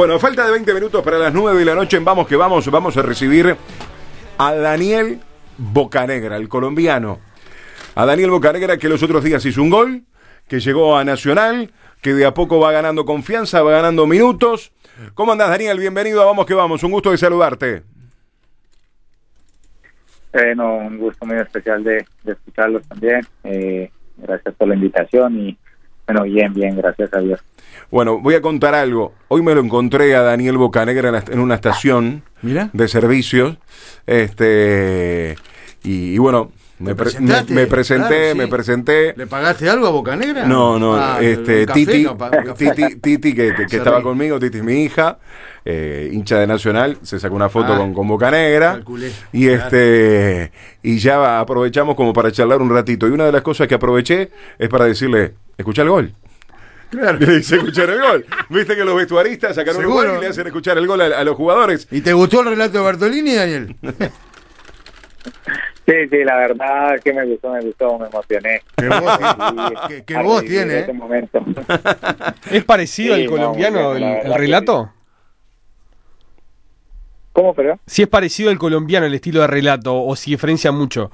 Bueno, falta de 20 minutos para las 9 de la noche. Vamos que vamos, vamos a recibir a Daniel Bocanegra, el colombiano. A Daniel Bocanegra que los otros días hizo un gol, que llegó a Nacional, que de a poco va ganando confianza, va ganando minutos. ¿Cómo andás, Daniel? Bienvenido a Vamos que vamos. Un gusto de saludarte. Eh, no, un gusto muy especial de, de escucharlos también. Eh, gracias por la invitación y bueno, bien, bien, gracias a Dios. Bueno, voy a contar algo. Hoy me lo encontré a Daniel Bocanegra en, la- en una estación Mira. de servicios. Este y, y bueno, me, ¿Te pre- presentaste? me- me presenté, Claro, sí. me presenté. ¿Le pagaste algo a Bocanegra? No, no, Ah, este un café, Titi, capaz, un. Titi, Titi, que, estaba ríe. conmigo, Titi es mi hija, eh, hincha de Nacional, se sacó una foto Ah, con, con Boca Negra calculé. y este y ya aprovechamos como para charlar un ratito y una de las cosas que aproveché es para decirle, escucha el gol. Claro. Le hice escuchar el gol. Viste que los vestuaristas sacaron un Seguro. gol y le hacen escuchar el gol a, a los jugadores. ¿Y te gustó el relato de Bartolini, Daniel? Sí, sí, la verdad que me gustó, me gustó, me emocioné. Qué voz, Sí, qué- voz tiene, ¿eh? momento. ¿Es parecido Sí, al no, colombiano el, relato? ¿Cómo, pero? Si es parecido al colombiano el estilo de relato o si diferencia mucho.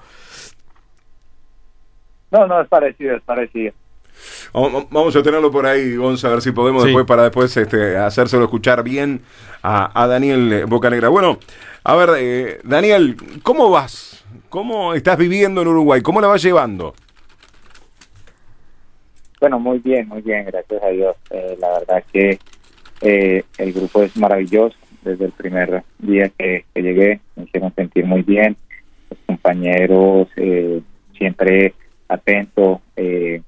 No, no, es parecido, es parecido. Vamos a tenerlo por ahí, Gonza, a ver si podemos Sí. después para después este, hacérselo escuchar bien a, a Daniel Bocanegra. Bueno, a ver, eh, Daniel, ¿cómo vas? ¿Cómo estás viviendo en Uruguay? ¿Cómo la vas llevando? Bueno, muy bien, muy bien, gracias a Dios. Eh, la verdad que eh, el grupo es maravilloso. Desde el primer día que, llegué me hicieron sentir muy bien. Los compañeros eh, siempre atentos eh,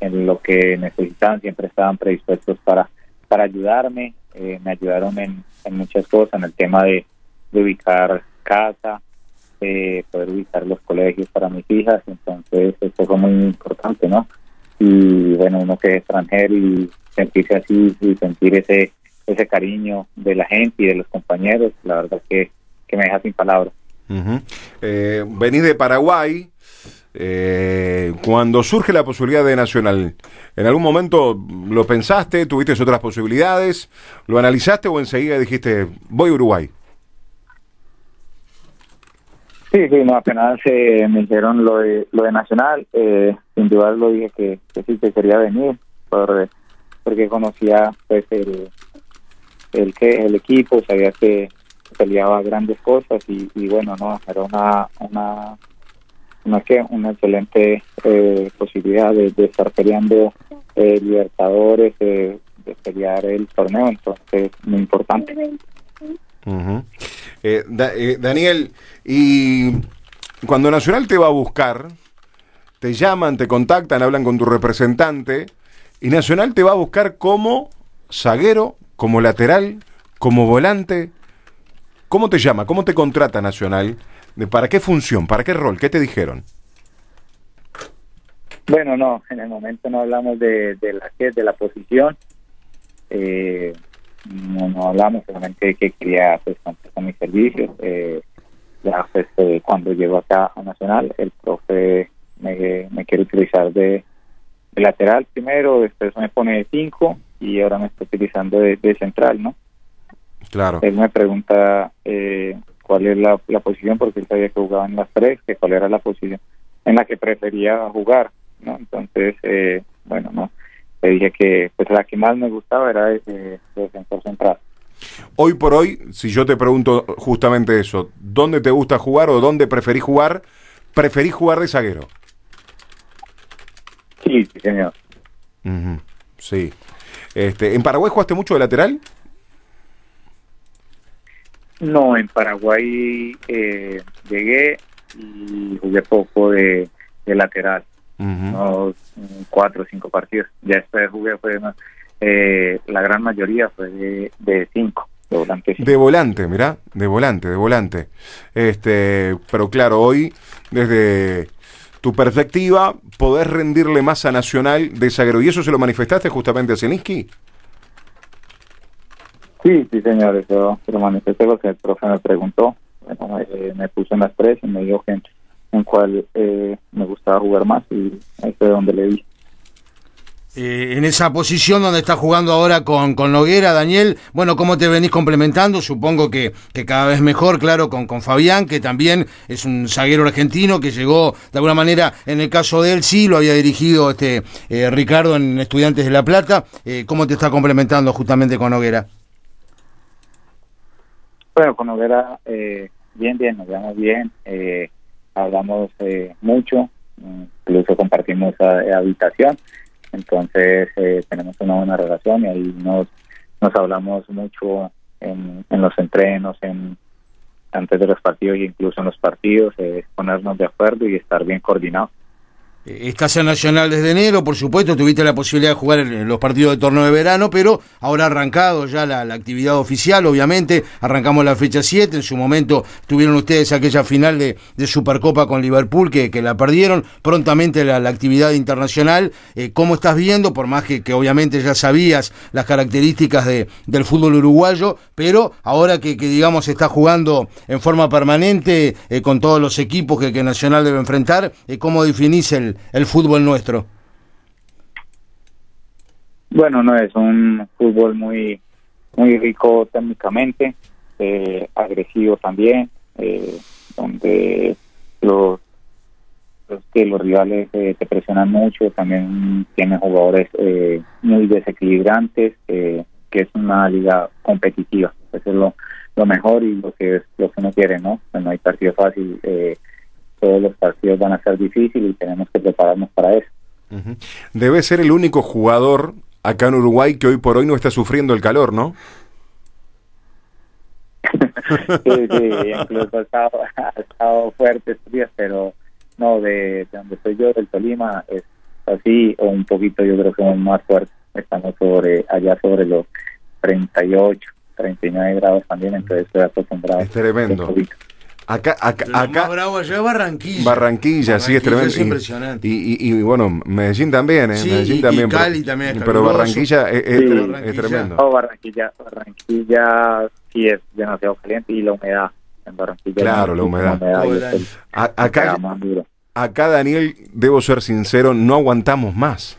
en lo que necesitaban, siempre estaban predispuestos para, para ayudarme. Eh, me ayudaron en, muchas cosas, en el tema de ubicar casa, eh, poder ubicar los colegios para mis hijas. Entonces, esto fue muy importante, ¿no? y bueno, uno que es extranjero y sentirse así y sentir ese ese cariño de la gente y de los compañeros, la verdad que, que me deja sin palabras. Ujú. Eh, venís de Paraguay. eh, cuando surge la posibilidad de Nacional, ¿en algún momento lo pensaste? ¿Tuviste otras posibilidades? ¿Lo analizaste o enseguida dijiste, voy a Uruguay? Sí, sí, no, apenas eh, me dijeron lo de, lo de Nacional, eh, sin duda lo dije que, que sí que quería venir, por, porque conocía pues el, el el equipo, sabía que peleaba grandes cosas y, bueno, no, era una una una, que una excelente eh, posibilidad de, de estar peleando eh, Libertadores, eh, de pelear el torneo, entonces muy importante. Eh, Da- eh, Daniel, y cuando Nacional te va a buscar, te llaman, te contactan, hablan con tu representante, y Nacional te va a buscar como zaguero, como lateral, como volante. ¿Cómo te llama? ¿Cómo te contrata Nacional? ¿De ¿Para qué función? ¿Para qué rol? ¿Qué te dijeron? Bueno, no, en el momento no hablamos de, de la de la posición. Eh, no, no hablamos solamente que quería pues contar con mis servicios. Eh, ya pues eh, cuando llego acá a Nacional, el profe me, me quiere utilizar de, de lateral primero, después me pone de cinco y ahora me está utilizando de, de central, ¿no? Claro. Él me pregunta eh, cuál es la, la posición, porque él sabía que jugaba en las tres, que cuál era la posición en la que prefería jugar, ¿no? Entonces, eh, bueno, no, le dije que pues la que más me gustaba era de, de defensor central. Hoy por hoy, si yo te pregunto justamente eso, ¿dónde te gusta jugar o dónde preferís jugar? ¿Preferís jugar de zaguero? Sí, sí, señor. Ujú, Sí. Este, ¿En Paraguay jugaste mucho de lateral? No, en Paraguay eh, llegué y jugué poco de, de lateral, Unos cuatro o cinco partidos. Ya después jugué, fue más, eh, la gran mayoría fue de, de cinco, de volante. De volante, mirá, de volante, de volante. Este, pero claro, hoy, desde tu perspectiva, podés rendirle más a Nacional de zaguero. ¿Y eso se lo manifestaste justamente a Zielinski? Sí, sí, señor, eso se lo manifesté lo que el profe me preguntó. Bueno, eh, me puso en las tres y me dijo que en, cuál eh, me gustaba jugar más y ahí fue donde le di. eh, en esa posición donde está jugando ahora con, con Noguera, Daniel. Bueno, ¿cómo te venís complementando? Supongo que, que cada vez mejor, claro, con, con Fabián, que también es un zaguero argentino que llegó de alguna manera, en el caso de él, sí, lo había dirigido este eh, Ricardo en Estudiantes de La Plata. Eh, ¿Cómo te está complementando justamente con Noguera? Bueno, con Noguera, eh, bien, bien, nos vemos bien, eh, hablamos eh, mucho, incluso compartimos a- habitación, entonces eh, tenemos una buena relación y ahí nos, nos hablamos mucho en, en los entrenos, en antes de los partidos e incluso en los partidos, eh, ponernos de acuerdo y estar bien coordinados. Eh, Estás en Nacional desde enero, por supuesto, tuviste la posibilidad de jugar los partidos de torneo de verano, pero ahora ha arrancado ya la, actividad oficial, obviamente, arrancamos la fecha 7, en su momento tuvieron ustedes aquella final de, Supercopa con Liverpool que, que la perdieron, prontamente la, actividad internacional, eh, ¿cómo estás viendo? Por más que, obviamente ya sabías las características de, del fútbol uruguayo, pero ahora que, que digamos está jugando en forma permanente eh, con todos los equipos que, Nacional debe enfrentar, ¿cómo definís el, el fútbol nuestro? Bueno, no es un fútbol muy muy rico técnicamente, eh, agresivo también, eh, donde los, que los rivales eh, te presionan mucho, también tienen jugadores eh, muy desequilibrantes, que es una liga competitiva, eso es lo, lo mejor y lo que es lo que uno quiere, ¿no? Pues no hay partido fácil, eh, todos los partidos van a ser difíciles y tenemos que prepararnos para eso. Debe ser el único jugador acá en Uruguay que hoy por hoy no está sufriendo el calor, ¿no? sí, sí, incluso ha estado, ha estado fuerte estos días, pero no, de, de donde soy yo, del Tolima, es así, o un poquito, yo creo que es más fuerte. Estamos sobre allá sobre los 38, 39 grados también, entonces estoy acostumbrado. Es tremendo. Acá, acá, Lo más acá bravo allá es Barranquilla. Barranquilla, sí, es tremendo. es Y- impresionante. Y, y- y, bueno, Medellín también, ¿eh? Sí, Medellín y- también. y pero- Cali también es Pero. Barranquilla es, es Sí, es Barranquilla. tremendo. No, Barranquilla, Barranquilla sí es demasiado caliente y la humedad en Barranquilla. Claro, la humedad. y es el A- acá, más acá, Daniel, debo ser sincero, no aguantamos más.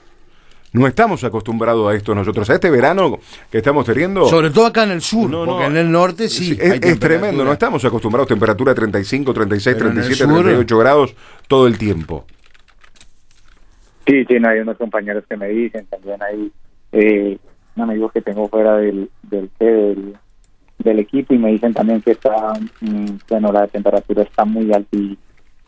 No estamos acostumbrados a esto nosotros. A este verano que estamos teniendo. Sobre todo acá en el sur, No, no, porque en el norte sí. Sí, hay es, es temperatura. tremendo, no estamos acostumbrados a temperatura 35, 36, Pero en el 37, sur- 38 grados todo el tiempo. Sí, sí, no, hay unos compañeros que me dicen, también hay eh, un amigo que tengo fuera del del, del del equipo y me dicen también que está, mm, bueno, la temperatura está muy alta y,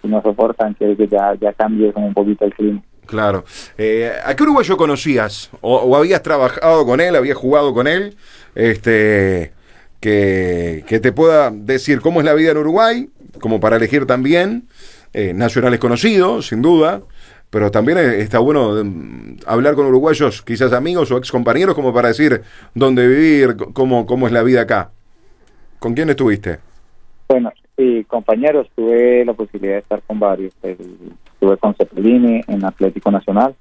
no soportan que, ya, ya cambie como un poquito el clima. Claro. Eh, ¿A qué uruguayo conocías? O, habías trabajado con él, habías jugado con él? Este, que, que te pueda decir cómo es la vida en Uruguay, como para elegir también. Eh, nacionales conocidos, sin duda. Pero también eh, está bueno mm, hablar con uruguayos, quizás amigos o ex compañeros, como para decir dónde vivir, cómo, cómo es la vida acá. ¿Con quién estuviste? Bueno, sí, compañeros, tuve la posibilidad de estar con varios. Estuve con Cepelini en Atlético Nacional,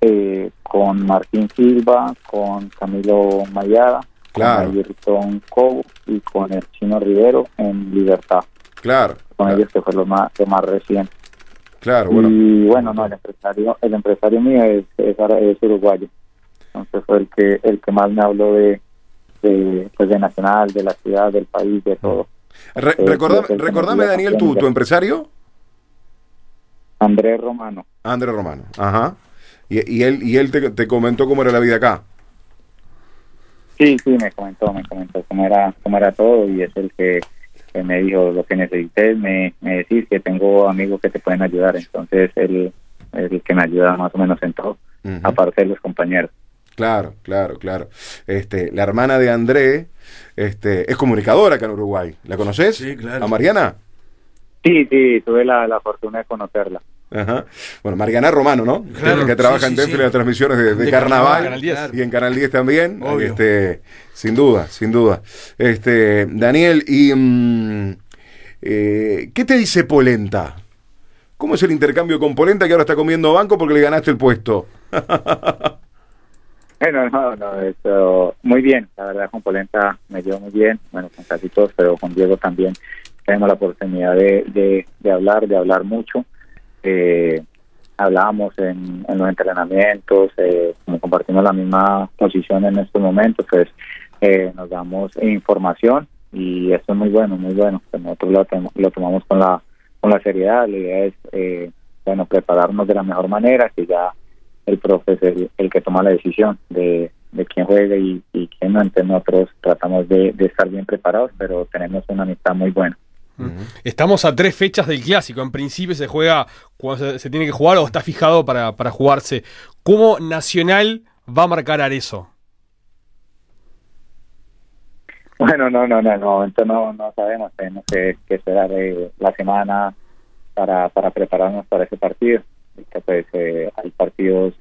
eh, con Martín Silva, con Camilo Mayada, Claro. con Ayrton Cobo y con el Chino Rivero en Libertad. Claro, Con claro, ellos que fue lo más, lo más reciente. claro, bueno. y bueno, no, el empresario, el empresario mío es, es, es uruguayo. Entonces fue el que el que más me habló de, de, pues de Nacional, de la ciudad, del país, de todo. Re- eh, recordame, Daniel, sí, tu, empresario. Andrés Romano. André Romano. Ajá. Y, y él, y él te, te comentó cómo era la vida acá. Sí, sí, me comentó, me comentó cómo era, cómo era todo y es el que, que me dijo lo que necesites, me, me decís que tengo amigos que te pueden ayudar, entonces él es el que me ayuda más o menos en todo, Ujú. aparte de los compañeros. Claro, claro, claro. Este, la hermana de André este, es comunicadora acá en Uruguay. ¿La conoces? Sí, claro. ¿A Mariana? Sí, sí, tuve la, la fortuna de conocerla. Ajá. Bueno, Mariana Romano, ¿no? Claro, que trabaja sí, en sí, sí. en las transmisiones de, de De carnaval, carnaval, Canal 10. y en Canal 10 también. Obvio. Este, sin duda, sin duda. Este, Daniel, y mm, eh, ¿qué te dice Polenta? ¿Cómo es el intercambio con Polenta que ahora está comiendo banco porque le ganaste el puesto? Bueno, no, no, eso, muy bien, la verdad con Polenta me dio muy bien, bueno, con casi todos, pero con Diego también tenemos la oportunidad de, de, de hablar, de hablar mucho. Eh, en, los entrenamientos, eh, como compartimos la misma posición en estos momentos, pues eh, nos damos información y esto es muy bueno, muy bueno. Pues nosotros lo, lo tomamos con la con la seriedad. La idea es, eh, bueno, prepararnos de la mejor manera, que ya el profe es el, el que toma la decisión de, de quién juega y, y quién no. Entonces nosotros tratamos de, de estar bien preparados, pero tenemos una amistad muy buena. Estamos a tres fechas del clásico. En principio se juega cuando se, se tiene que jugar o está fijado para, para jugarse. ¿Cómo Nacional va a marcar Arezo? Bueno, no, no, no, en el momento no, no sabemos, tenemos que, que esperar eh, la semana para, para prepararnos para ese partido. Ahorita, Pues, eh, hay partidos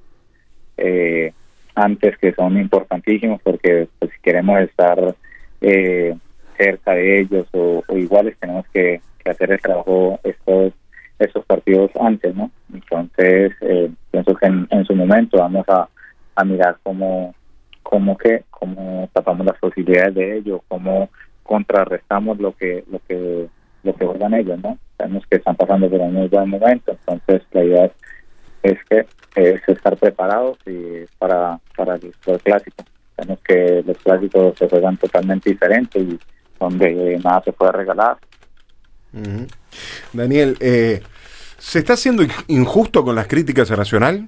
eh, antes que son importantísimos porque pues, si queremos estar eh, cerca de ellos o, iguales tenemos que, que hacer el trabajo estos estos partidos antes, ¿no? Entonces, eh, pienso que en, en su momento vamos a, a mirar cómo, cómo que cómo tapamos las posibilidades de ellos, cómo contrarrestamos lo que lo que lo que juegan ellos, ¿no? Sabemos que están pasando por un muy buen momento, entonces la idea es, es que es estar preparados y para para el, el clásico. Sabemos que los clásicos se juegan totalmente diferentes y donde nada se puede regalar. Daniel, eh, ¿se está haciendo in- injusto con las críticas a Nacional?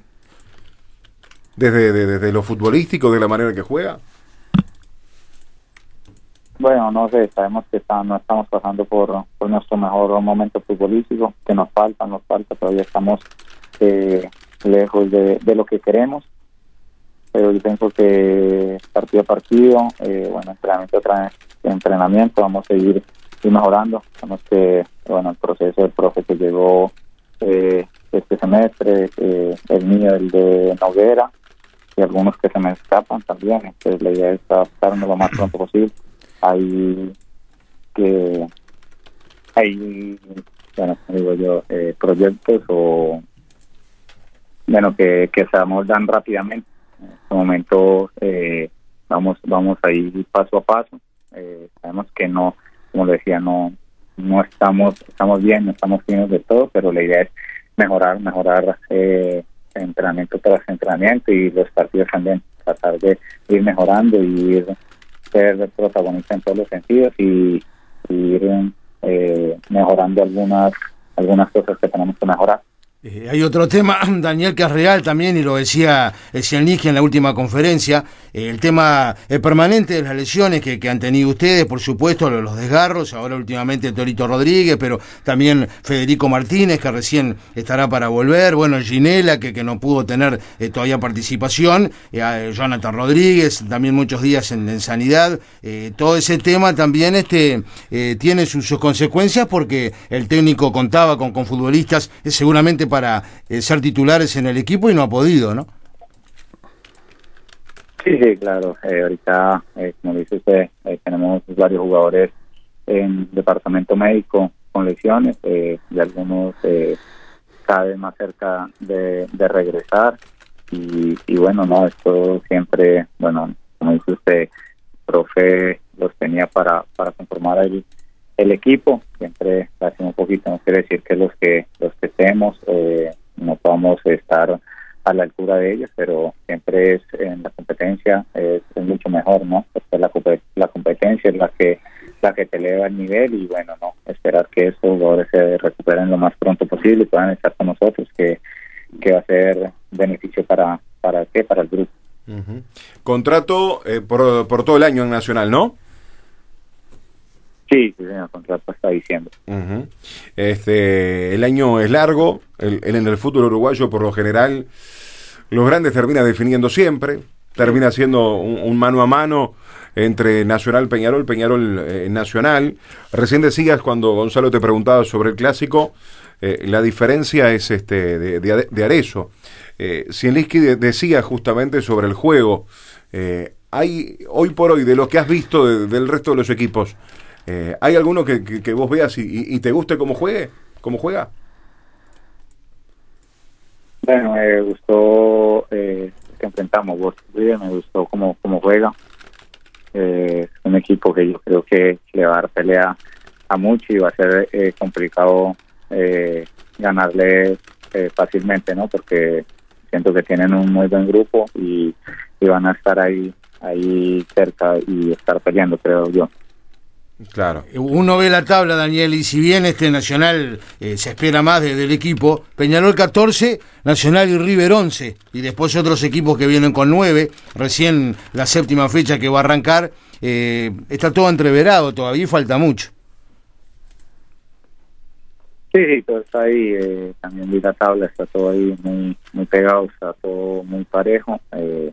Desde, de- desde lo futbolístico, de la manera que juega. Bueno, no sé, sabemos que está- no estamos pasando por, por nuestro mejor momento futbolístico, que nos falta, nos falta, todavía estamos eh, lejos de, lo que queremos, pero yo pienso que partido a partido, eh, bueno, entrenamiento tras entrenamiento, vamos a seguir, ir mejorando, sabemos que, bueno, el proceso del profe que llegó eh, este semestre, eh, el mío, el de Noguera, y algunos que se me escapan también, entonces la idea es adaptarnos lo más pronto posible hay que hay bueno digo yo eh, proyectos o bueno que, que se amoldan rápidamente. En este momento eh, vamos vamos a ir paso a paso. Eh, sabemos que no como le decía no no estamos estamos bien no estamos finos de todo pero la idea es mejorar mejorar eh, entrenamiento tras entrenamiento y los partidos también tratar de ir mejorando y ir ser protagonista en todos los sentidos y, ir eh, mejorando algunas algunas cosas que tenemos que mejorar. Eh, hay otro tema, Daniel, que es real también, y lo decía el Cianligi en la última conferencia, eh, el tema eh, permanente de las lesiones que, que han tenido ustedes, por supuesto, lo- los desgarros, ahora últimamente Torito Rodríguez, pero también Federico Martínez, que recién estará para volver, bueno, Ginela, que, que no pudo tener todavía participación, Jonathan Rodríguez, también muchos días en, sanidad, todo ese tema también este tiene sus, sus consecuencias porque el técnico contaba con, con futbolistas seguramente para eh, ser titulares en el equipo y no ha podido, ¿no? Sí, sí, claro. Eh, ahorita, eh, como dice usted, eh, tenemos varios jugadores en departamento médico con lesiones y algunos cada vez más cerca de, de regresar. Y, y bueno, no, esto siempre, bueno, como dice usted, profe los tenía para, para conformar el, el equipo. Siempre hace un poquito, no quiere decir que los que los que estemos eh, no podamos estar a la altura de ellos, pero siempre es en la competencia es, mucho mejor, ¿no? Porque la, la competencia es la que la que te eleva el nivel y bueno, no esperar que esos jugadores se recuperen lo más pronto posible y puedan estar con nosotros, que, que va a ser beneficio para para qué para el grupo. Ujú. Contrato eh, por, por todo el año en Nacional, ¿no? Sí, sí, señor, contrato hasta diciembre. Este, el año es largo, el, en el fútbol uruguayo por lo general los grandes termina definiendo siempre, termina siendo un, mano a mano entre Nacional Peñarol, Peñarol eh, Nacional. Recién decías cuando Gonzalo te preguntaba sobre el clásico, eh, la diferencia es este de, de, de Arezzo. Eh, Zielinski de- decía justamente sobre el juego. Eh, hay hoy por hoy de lo que has visto de- del resto de los equipos, eh, ¿hay alguno que, que- vos veas y, y- te guste cómo juegue, cómo juega? Bueno, me gustó eh, que enfrentamos vos, me gustó cómo, cómo juega. Eh, un equipo que yo creo que le va a dar pelea a mucho y va a ser eh, complicado eh, ganarle eh, fácilmente, ¿no? Porque siento que tienen un muy buen grupo y, y van a estar ahí ahí cerca y estar peleando, creo yo. Claro. Uno ve la tabla, Daniel, y si bien este Nacional eh, se espera más desde el equipo, Peñarol 14, Nacional y River 11, y después otros equipos que vienen con 9, recién la séptima fecha que va a arrancar, eh, está todo entreverado, todavía falta mucho. Sí, sí, todo está ahí, eh, también vi la tabla, está todo ahí muy muy pegado, está todo muy parejo, eh,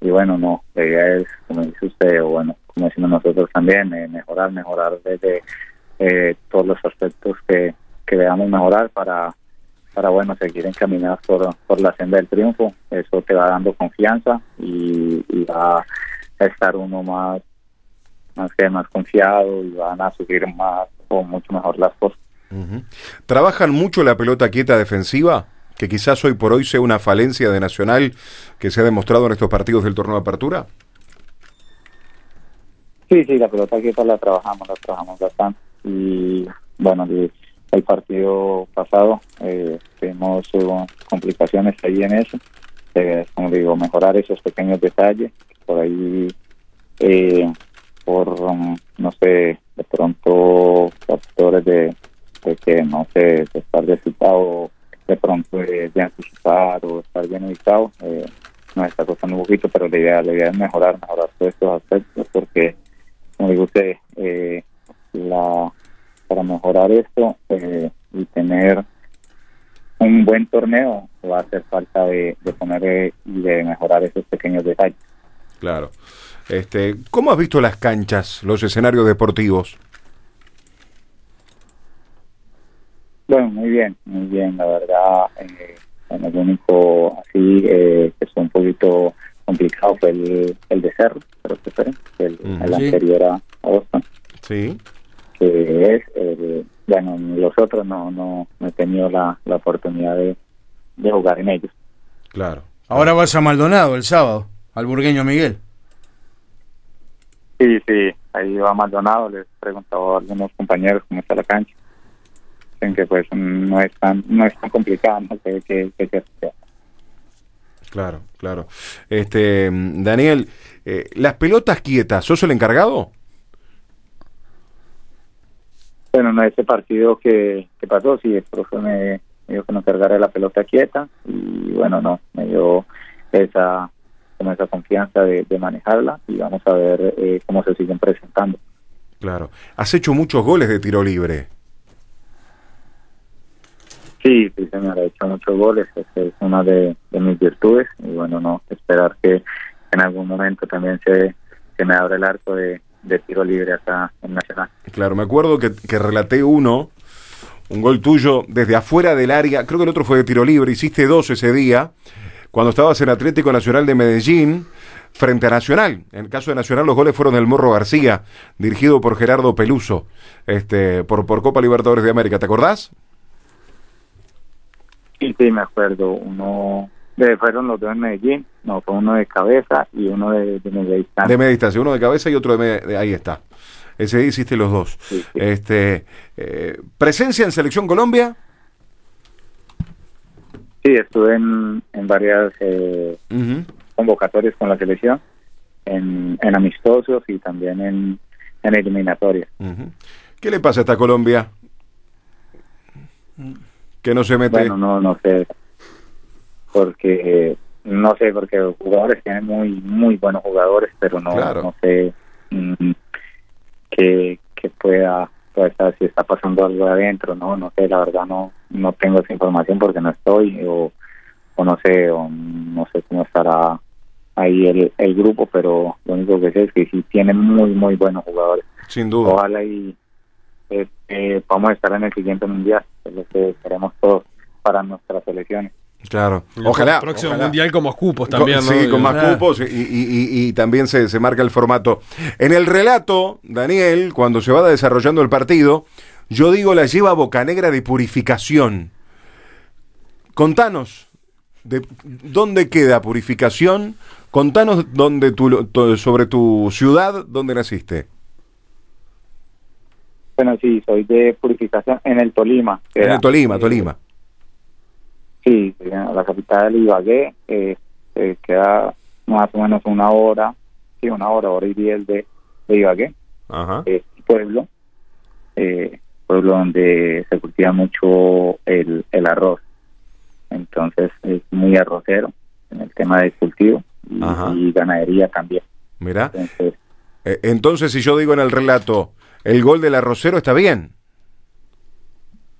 y bueno, no, la idea es, como dice usted, o bueno, como decimos nosotros también, eh, mejorar, mejorar desde eh, todos los aspectos que, que veamos mejorar para, para bueno, seguir encaminados por, por la senda del triunfo. Eso te va dando confianza y, va a estar uno más, más que más confiado y van a subir más o mucho mejor las cosas. ¿Trabajan mucho la pelota quieta defensiva? Que quizás hoy por hoy sea una falencia de Nacional que se ha demostrado en estos partidos del torneo de apertura. Sí, sí, la pelota quieta la trabajamos, la trabajamos bastante. Y bueno, el, partido pasado eh, complicaciones ahí en eso. Eh, como digo, mejorar esos pequeños detalles. Por ahí, eh, por, um, no sé, de pronto factores de, de que, no sé, de estar desubicado, de pronto eh, de anticipar o estar bien ubicado. Eh, nos está costando un poquito, pero la idea, la idea es mejorar, mejorar todos estos aspectos porque como digo usted, eh, la, para mejorar esto eh, y tener un buen torneo va a hacer falta de, de poner eh, y de mejorar esos pequeños detalles. Claro. Este, ¿Cómo has visto las canchas, los escenarios deportivos? Bueno, muy bien, muy bien, la verdad. Eh, bueno, único así eh, que fue un poquito complicado fue el, el de Cerro, creo que fue, el, anterior a Boston. Sí. que es, eh, bueno, los otros no, no, no he tenido la, la oportunidad de, de jugar en ellos. Claro. Ahora vas a Maldonado el sábado, al burgueño Miguel. Sí, sí, ahí va Maldonado, les preguntaba a algunos compañeros cómo está la cancha. Dicen que pues no es tan, no es tan complicado, ¿no? que, que, que, que- Claro, claro. Este, Daniel, eh, las pelotas quietas, ¿sos el encargado? Bueno, no ese partido que, que pasó, sí, el profe me, me dijo que no cargara la pelota quieta y bueno, no, me dio esa como esa confianza de, de manejarla y vamos a ver eh, cómo se siguen presentando. Claro. Has hecho muchos goles de tiro libre. Sí, sí, señor, he hecho muchos goles, esa es una de, mis virtudes y bueno, no, esperar que en algún momento también se, me abra el arco de, tiro libre acá en Nacional. Claro, me acuerdo que, que relaté uno, un gol tuyo desde afuera del área, creo que el otro fue de tiro libre, hiciste dos ese día, cuando estabas en Atlético Nacional de Medellín, frente a Nacional. En el caso de Nacional los goles fueron del Morro García, dirigido por Gerardo Peluso, este, por Copa Libertadores de América, ¿te acordás? Sí, me acuerdo, uno, de, fueron los dos en Medellín, no, fue uno de cabeza y uno de, de media distancia. De media distancia, uno de cabeza y otro de, media- de- ahí está. Ese día hiciste los dos. Sí, sí. Este, eh, ¿Presencia en Selección Colombia? Sí, estuve en, en varias eh, convocatorias con la selección, en, en amistosos y también en, en eliminatorias. ¿Qué le pasa a esta Colombia? Que no se mete. Bueno, no, no sé, porque no sé, porque los jugadores tienen muy, muy buenos jugadores, pero no, Claro. no sé mm, que, que pueda, pueda estar, si está pasando algo adentro, no, no sé, la verdad no, no tengo esa información porque no estoy o, o no sé, o no sé cómo estará ahí el, el grupo, pero lo único que sé es que sí tienen muy, muy buenos jugadores. Sin duda. Ojalá y este, podamos estar en el siguiente mundial, es lo que queremos todos para nuestras selecciones. Claro. El Ojalá. Próximo ojalá. mundial con más cupos Con- también, ¿no? Sí, con más Claro. cupos y, y- y- y también se, se marca el formato. En el relato, Daniel, cuando se va desarrollando el partido, yo digo la lleva Bocanegra de purificación. Contanos, de, ¿dónde queda purificación? Contanos dónde tu, tu- sobre tu ciudad, dónde naciste. Bueno, sí, soy de purificación en el Tolima. En el Tolima, eh, Tolima. Sí, la capital Ibagué eh, eh, queda más o menos una hora, sí, una hora, hora y diez de, de Ibagué, Ajá. pueblo, eh, pueblo donde se cultiva mucho el, el arroz. Entonces es muy arrocero en el tema de cultivo y, ganadería también. Mira. Entonces, Eh, entonces, si yo digo en el relato, el gol del arrocero está bien.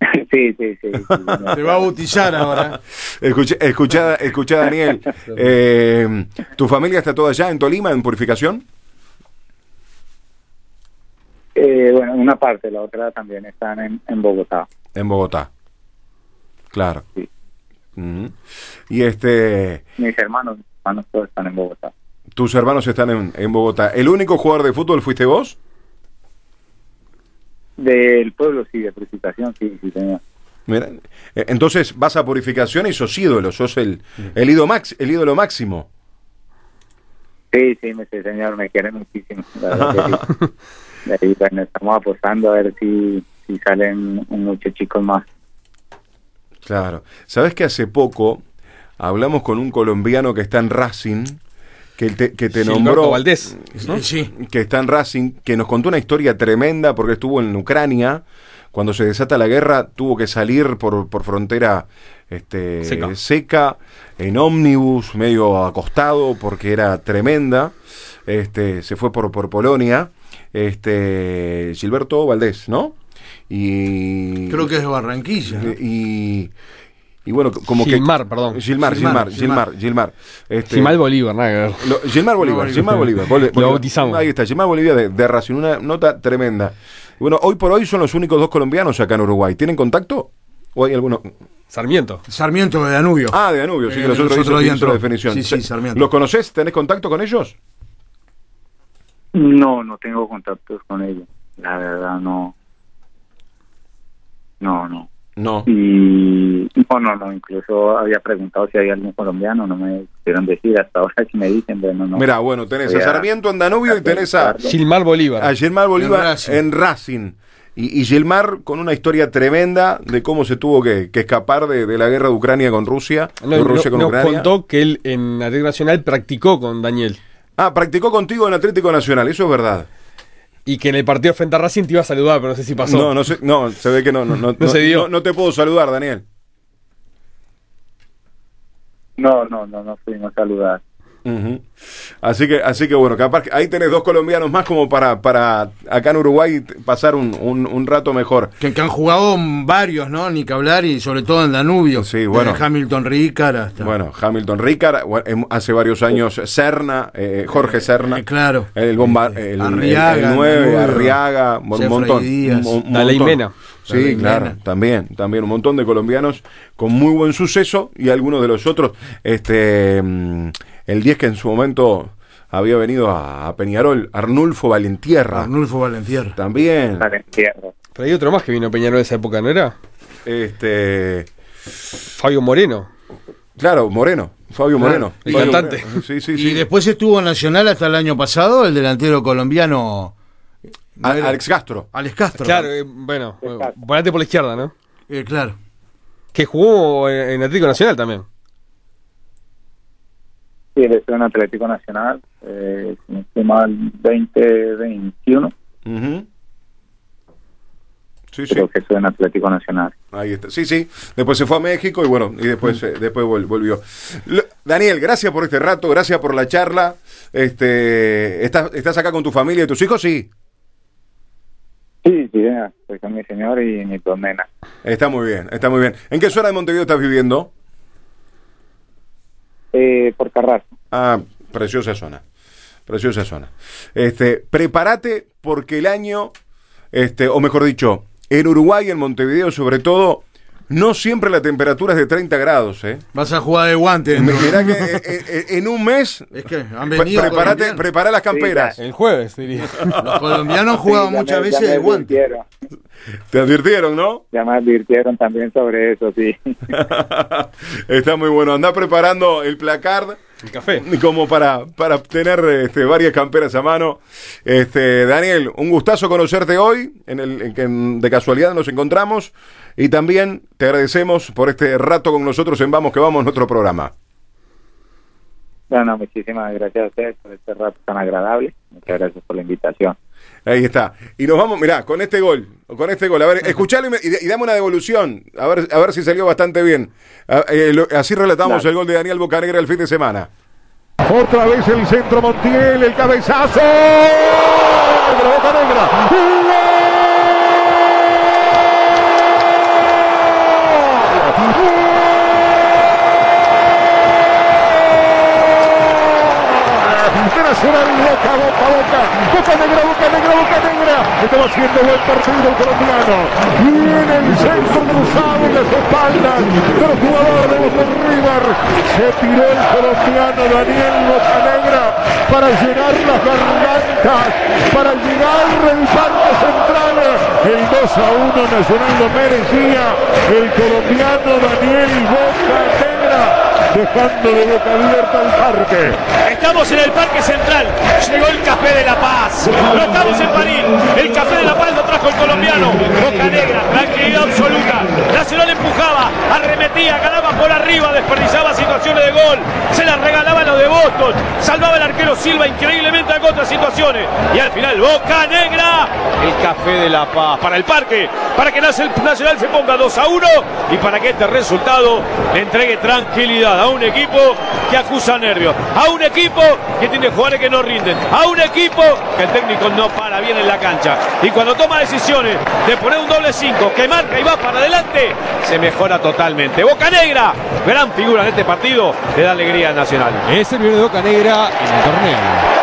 sí, sí, sí. sí, Te va a bautizar ahora. Escucha, escucha, escucha Daniel. eh, ¿Tu familia está toda allá en Tolima, en Purificación? Eh, bueno, una parte, la otra también están en, en Bogotá. En Bogotá. Claro. Sí. Ujú. Y este, Mis hermanos, mis hermanos todos están en Bogotá. tus hermanos están en, en Bogotá. ¿El único jugador de fútbol fuiste vos? Del pueblo, sí, de purificación, sí, sí, señor. Mira, eh, entonces vas a Purificación y sos ídolo, sos el, el, ídolo, max, el ídolo máximo. Sí, sí, me, señor, me quiere muchísimo. Sí. De ahí, bueno, estamos apostando a ver si, si salen muchos chicos más. Claro. ¿Sabes que hace poco hablamos con un colombiano que está en Racing, que te, que te nombró... Valdés. ¿no? Sí, que está en Racing, que nos contó una historia tremenda porque estuvo en Ucrania. Cuando se desata la guerra, tuvo que salir por, por frontera este, Seca. seca, en ómnibus, medio acostado, porque era tremenda. Este, se fue por, por Polonia. Este, Gilberto Valdés, ¿no? Y. Creo que es de Barranquilla. Y. Y bueno, como Gilmar, que. perdón. Gilmar, Gilmar, Gilmar, Gilmar, Gilmar. Este, Gilmar Bolívar, nada que ver. lo- Gilmar Bolívar, Gilmar Bolívar. Bol- Lo bautizamos. Ahí está, Gilmar Bolívar de, de Racing, una nota tremenda. Y bueno, hoy por hoy son los únicos dos colombianos acá en Uruguay. ¿Tienen contacto? ¿O hay alguno? Sarmiento. Sarmiento de Danubio. Ah, de Danubio, sí, Eh, que los los otros la definición. Sí, sí, Sarmiento. ¿Los conoces? ¿Tenés contacto con ellos? No, no tengo contactos con ellos. La verdad, no. No, no. No. Y no, no, no. Incluso había preguntado si había algún colombiano, no me pudieron decir. Hasta ahora si me dicen, bueno, no. Mira, bueno, tenés a Sarmiento en Danubio y tenés a, Gilmar Bolívar. a Gilmar Bolívar En Racing. en Racing. Y, y Gilmar con una historia tremenda de cómo se tuvo que, que escapar de, de la guerra de Ucrania con Rusia. No, de Rusia no- con nos Ucrania. contó que él en Atlético Nacional practicó con Daniel. Ah, practicó contigo en Atlético Nacional, eso es verdad. Y que en el partido frente a Racing te iba a saludar, pero no sé si pasó. No, no, sé, no, se ve que no, no, no, No se dio. No, no te puedo saludar, Daniel. No, no, no, no fuimos a saludar. Ujú. Así que, así que bueno, capaz que ahí tenés dos colombianos más como para, para acá en Uruguay pasar un, un, un rato mejor. Que, que han jugado varios, ¿no? Ni que hablar, y sobre todo en Danubio. Sí, bueno. Desde Hamilton Ricard hasta. Bueno, Hamilton Ricard, em- hace varios años Serna, eh, Jorge Serna. Eh, claro. El bomba, el, Arriaga, el, 9, Danubio, Arriaga, un montón. Díaz. un- montón. Sí, claro, también, también un montón de colombianos con muy buen suceso y algunos de los otros, este, mm, el 10 que en su momento había venido a, a Peñarol, Arnulfo Valentierra, Arnulfo Valencier. también, el. Pero hay otro más que vino a Peñarol en esa época, ¿no era? este, Fabio Moreno. claro, Moreno, Fabio Claro, Moreno, el Fabio cantante. Moreno. Sí, sí, Y después estuvo en Nacional hasta el año pasado el delantero colombiano ¿no A- era? Alex Castro. Alex Castro. Claro, eh, bueno, eh, Exacto. volante por la izquierda, ¿no? Eh, claro. Que jugó en, en Atlético Nacional también. Sí, él estuvo en Atlético Nacional, eh, mal, 2021. Ujú. Sí, sí. Creo que estuvo en Atlético Nacional. Ahí está. Sí, sí. Después se fue a México y bueno, y después, eh, después vol- volvió. Lo- Daniel, gracias por este rato, gracias por la charla. Este, ¿estás, ¿Estás acá con tu familia y tus hijos? Sí. Ya, estoy con mi señor y mis dos nenas. Está muy bien, está muy bien. ¿En qué zona de Montevideo estás viviendo? Eh, por Carrasco. Ah, preciosa zona. Preciosa zona. Este, prepárate porque el año, este, o mejor dicho, en Uruguay, en Montevideo sobre todo, no siempre la temperatura es de 30 grados, ¿eh? Vas a jugar de guante. Mirá que eh, eh, eh, en un mes Es que han venido. prepárate, prepara las camperas. El jueves, diría. Los colombianos han jugado Sí, muchas me- veces de guante. Te advirtieron, ¿no? Ya me advirtieron también sobre eso, sí. Está muy bueno. Anda preparando el placard El café. como para, para tener este, varias camperas a mano. Este, Daniel, un gustazo conocerte hoy, en el, en que de casualidad nos encontramos, y también te agradecemos por este rato con nosotros en Vamos que Vamos, nuestro programa. Bueno, muchísimas gracias a ustedes por este rato tan agradable. Muchas gracias por la invitación. Ahí está. Y nos vamos, mirá, con este gol, con este gol. A ver, escuchalo y, me- y- y dame una devolución. A ver, a ver si salió bastante bien. A- eh, lo- así relatamos Dale. el gol de Daniel Bocanegra el fin de semana. Otra vez el centro Montiel, el cabezazo. De Boca Negra. De Nacional, boca, boca, boca. Boca negra, boca negra, boca negra. Estaba haciendo buen partido el colombiano. Viene el centro cruzado en las espaldas del jugador de Boca River. Se tiró el colombiano Daniel Bocanegra para llenar las gargantas, para llegar el Parque Central. El 2 a 1 Nacional lo merecía. El colombiano Daniel Bocanegra dejando de boca abierta el parque. Estamos en el Parque Central. Llegó el Café de la Paz. No estamos en París. El Café de la Paz lo trajo el colombiano. Boca Negra, tranquilidad absoluta. Nacional empujaba, arremetía, ganaba por arriba, desperdiciaba situaciones de gol. Se las regalaba a los de Boston. Salvaba el arquero Silva increíblemente en otras Y al final, Boca Negra. El Café de la Paz para el Parque. Para que Nacional se ponga 2 a 1 y para que este resultado entregue tranquilidad a un equipo que acusa nervios, a un equipo que tiene jugadores que no rinden, a un equipo que el técnico no para bien en la cancha. Y cuando toma decisiones de poner un doble 5 que marca y va para adelante, se mejora totalmente. Boca Negra, gran figura en este partido, le da alegría al Nacional. Es el primero de Boca Negra en el torneo.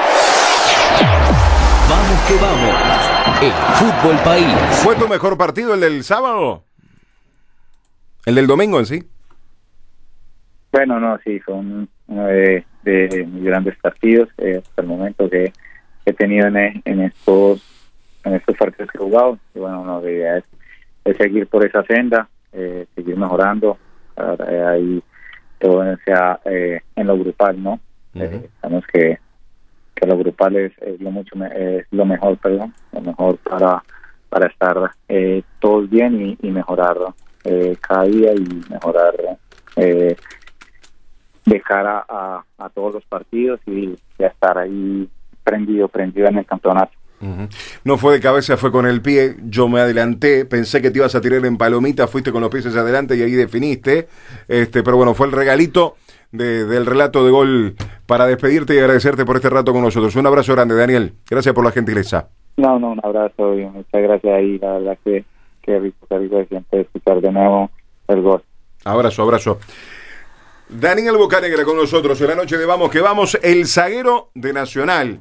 Que vamos. El fútbol país. ¿Fue tu mejor partido el del sábado? ¿El del domingo en sí? Bueno, no, sí, fue un- uno de, de mis grandes partidos eh, hasta el momento que he tenido en, en estos en estos partidos que he jugado. Y bueno, no, la idea es, es seguir por esa senda, eh, seguir mejorando. Ahora, eh, ahí todo sea eh, en lo grupal, ¿no? Eh, sabemos que, que lo grupal es, es lo mucho es lo mejor, perdón, lo mejor para para estar eh, todos bien y, y mejorar eh, cada día y mejorar eh, de cara a, a todos los partidos y, estar ahí prendido, prendido en el campeonato. No fue de cabeza, fue con el pie. Yo me adelanté, pensé que te ibas a tirar en palomita, fuiste con los pies hacia adelante y ahí definiste. Este, pero bueno, fue el regalito de- del relato de gol para despedirte y agradecerte por este rato con nosotros. Un abrazo grande, Daniel. Gracias por la gentileza. No, no, un abrazo y muchas gracias ahí, la verdad que, que rico, rico siempre escuchar de nuevo el gol. Abrazo, abrazo. Daniel Bocanegra con nosotros en la noche de Vamos que Vamos, el zaguero de Nacional.